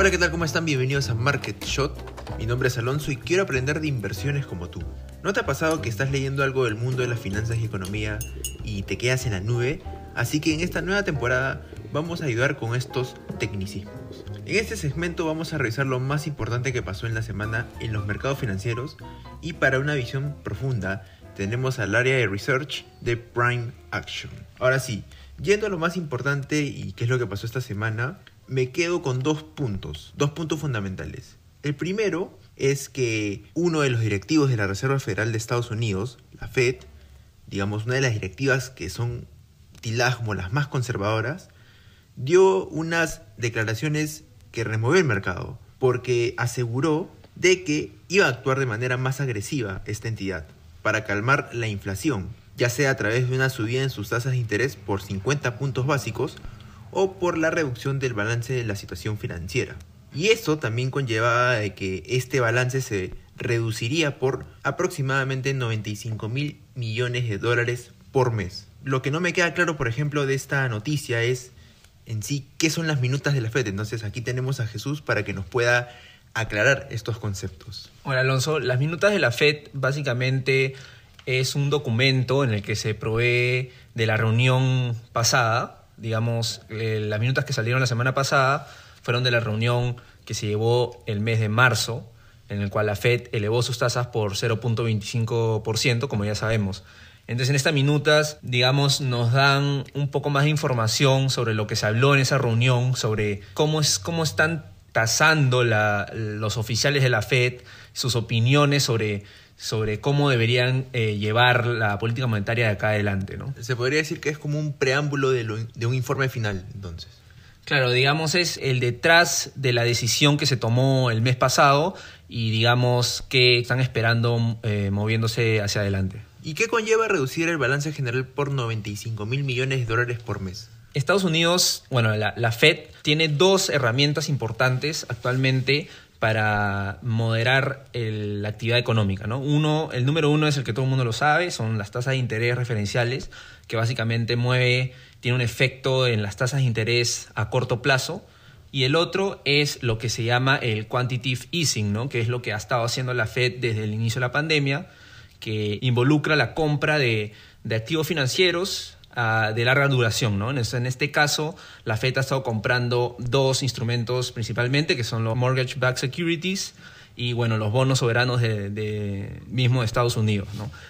Hola, ¿qué tal? ¿Cómo están? Bienvenidos a Market Shot. Mi nombre es Alonso y quiero aprender de inversiones como tú. ¿No te ha pasado que estás leyendo algo del mundo de las finanzas y economía y te quedas en la nube? Así que en esta nueva temporada vamos a ayudar con estos tecnicismos. En este segmento vamos a revisar lo más importante que pasó en la semana en los mercados financieros y para una visión profunda tenemos al área de research de Prime Action. Ahora sí, yendo a lo más importante y qué es lo que pasó esta semana, me quedo con dos puntos, dos puntos fundamentales. El primero es que uno de los directivos de la Reserva Federal de Estados Unidos, la Fed, digamos una de las directivas que son tildadas las más conservadoras, dio unas declaraciones que removió el mercado, porque aseguró de que iba a actuar de manera más agresiva esta entidad para calmar la inflación, ya sea a través de una subida en sus tasas de interés por 50 puntos básicos o por la reducción del balance de la situación financiera. Y eso también conllevaba de que este balance se reduciría por aproximadamente 95 mil millones de dólares por mes. Lo que no me queda claro, por ejemplo, de esta noticia es en sí qué son las minutas de la FED. Entonces aquí tenemos a Jesús para que nos pueda aclarar estos conceptos. Hola Alonso, las minutas de la FED básicamente es un documento en el que se provee de la reunión pasada digamos, eh, las minutas que salieron la semana pasada fueron de la reunión que se llevó el mes de marzo, en el cual la Fed elevó sus tasas por 0.25%, como ya sabemos. Entonces en estas minutas, digamos, nos dan un poco más de información sobre lo que se habló en esa reunión, sobre cómo, es, cómo están tasando los oficiales de la Fed, sus opiniones sobre sobre cómo deberían eh, llevar la política monetaria de acá adelante. ¿no? Se podría decir que es como un preámbulo de, un informe final, entonces. Claro, digamos, es el detrás de la decisión que se tomó el mes pasado y digamos que están esperando eh, moviéndose hacia adelante. ¿Y qué conlleva reducir el balance general por 95 mil millones de dólares por mes? Estados Unidos, bueno, la, la Fed tiene dos herramientas importantes actualmente para moderar la actividad económica. ¿no? Uno, el número uno es el que todo el mundo lo sabe, son las tasas de interés referenciales, que básicamente mueve, tiene un efecto en las tasas de interés a corto plazo. Y el otro es lo que se llama el quantitative easing, ¿no? que es lo que ha estado haciendo la Fed desde el inicio de la pandemia, que involucra la compra de, de activos financieros de larga duración. ¿no? En, este caso, la FED ha estado comprando dos instrumentos principalmente, que son los mortgage-backed securities y bueno, los bonos soberanos de, mismo Estados Unidos.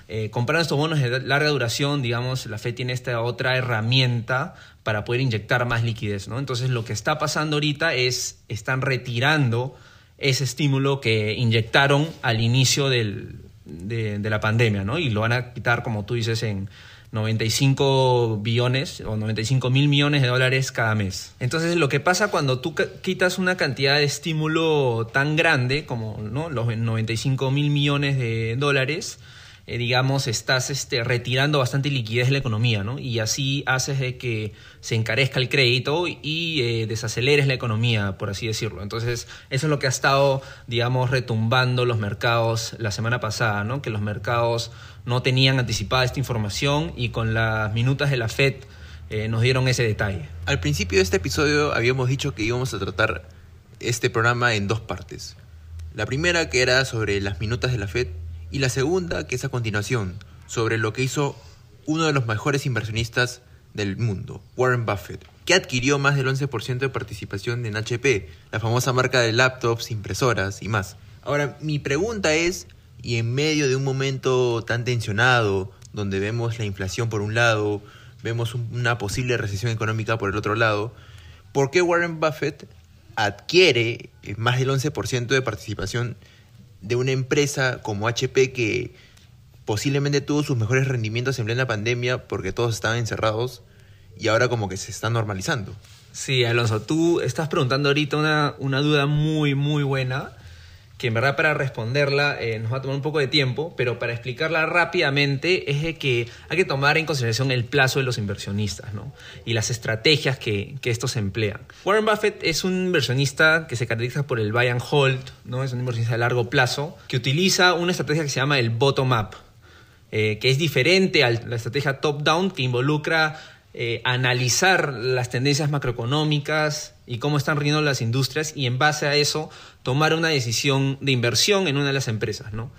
Eh, comprando estos bonos de larga duración, digamos, la FED tiene esta otra herramienta para poder inyectar más liquidez. ¿no? Entonces, lo que está pasando ahorita es, están retirando ese estímulo que inyectaron al inicio de, de, la pandemia, ¿no? Y lo van a quitar, como tú dices, en 95 billones o 95 mil millones de dólares cada mes. Entonces lo que pasa cuando tú quitas una cantidad de estímulo tan grande como ¿no? los 95 mil millones de dólares, eh, digamos, estás este, retirando bastante liquidez de la economía, ¿no? Y así haces de que se encarezca el crédito y eh, desaceleres la economía, por así decirlo. Entonces, eso es lo que ha estado, digamos, retumbando los mercados la semana pasada, ¿no? Que los mercados no tenían anticipada esta información y con las minutas de la FED eh, nos dieron ese detalle. Al principio de este episodio habíamos dicho que íbamos a tratar este programa en dos partes. La primera que era sobre las minutas de la FED y la segunda, que es a continuación, sobre lo que hizo uno de los mejores inversionistas del mundo, Warren Buffett, que adquirió más del 11% de participación en HP, la famosa marca de laptops, impresoras y más. Ahora, mi pregunta es, y en medio de un momento tan tensionado, donde vemos la inflación por un lado, vemos una posible recesión económica por el otro lado, ¿por qué Warren Buffett adquiere más del 11% de participación de una empresa como HP que posiblemente tuvo sus mejores rendimientos en plena pandemia porque todos estaban encerrados y ahora como que se está normalizando. Sí, Alonso, tú estás preguntando ahorita una, una duda muy, muy buena que en verdad para responderla eh, nos va a tomar un poco de tiempo, pero para explicarla rápidamente es de que hay que tomar en consideración el plazo de los inversionistas ¿no? y las estrategias que, que, estos emplean. Warren Buffett es un inversionista que se caracteriza por el buy and hold, ¿no? es un inversionista de largo plazo, que utiliza una estrategia que se llama el bottom-up, eh, que es diferente a la estrategia top-down que involucra eh, analizar las tendencias macroeconómicas y cómo están riendo las industrias y en base a eso tomar una decisión de inversión en una de las empresas, ¿no?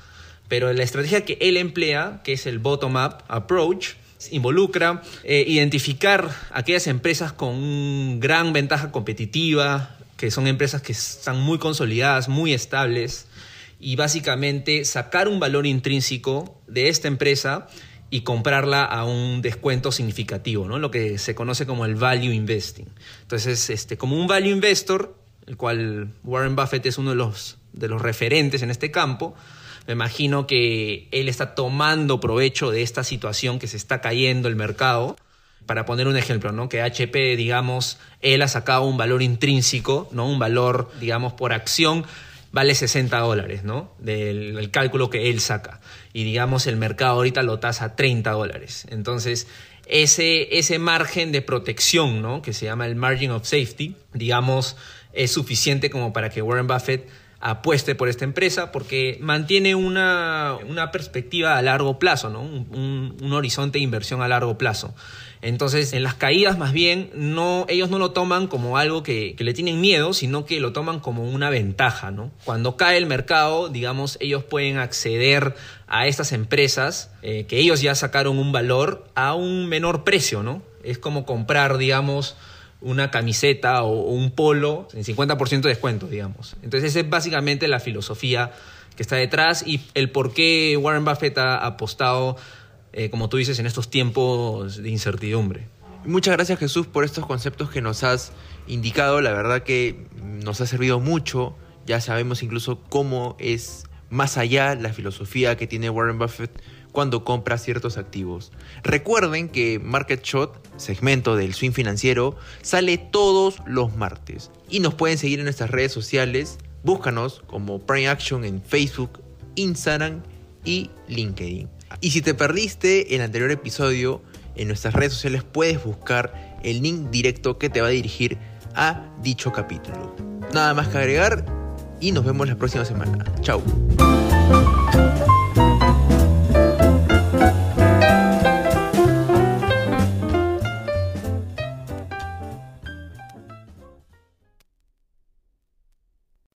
Pero la estrategia que él emplea, que es el bottom-up approach, involucra eh, identificar aquellas empresas con gran ventaja competitiva, que son empresas que están muy consolidadas, muy estables, y básicamente sacar un valor intrínseco de esta empresa y comprarla a un descuento significativo, ¿no? lo que se conoce como el value investing. Entonces, este, como un value investor, el cual Warren Buffett es uno de los, de los referentes en este campo, me imagino que él está tomando provecho de esta situación que se está cayendo el mercado. Para poner un ejemplo, ¿no? Que HP, digamos, él ha sacado un valor intrínseco, ¿no? Un valor, digamos, por acción vale 60 dólares, ¿no? Del, cálculo que él saca. Y digamos, el mercado ahorita lo tasa 30 dólares. Entonces, ese, ese margen de protección, ¿no? Que se llama el margin of safety, digamos, es suficiente como para que Warren Buffett apueste por esta empresa porque mantiene una, perspectiva a largo plazo, ¿no? un, un, horizonte de inversión a largo plazo. Entonces, en las caídas más bien, no, ellos no lo toman como algo que, le tienen miedo, sino que lo toman como una ventaja. ¿no? Cuando cae el mercado, digamos, ellos pueden acceder a estas empresas eh, que ellos ya sacaron un valor a un menor precio. ¿no? Es como comprar, digamos, una camiseta o, un polo en 50% de descuento, digamos. Entonces esa es básicamente la filosofía que está detrás y el por qué Warren Buffett ha apostado, eh, como tú dices, en estos tiempos de incertidumbre. Muchas gracias Jesús por estos conceptos que nos has indicado. La verdad que nos ha servido mucho. Ya sabemos incluso cómo es más allá la filosofía que tiene Warren Buffett cuando compra ciertos activos. Recuerden que Market Shot, segmento del swing financiero, sale todos los martes y nos pueden seguir en nuestras redes sociales. Búscanos como Prime Action en Facebook, Instagram y LinkedIn. Y si te perdiste el anterior episodio, en nuestras redes sociales puedes buscar el link directo que te va a dirigir a dicho capítulo. Nada más que agregar y nos vemos la próxima semana. Chao.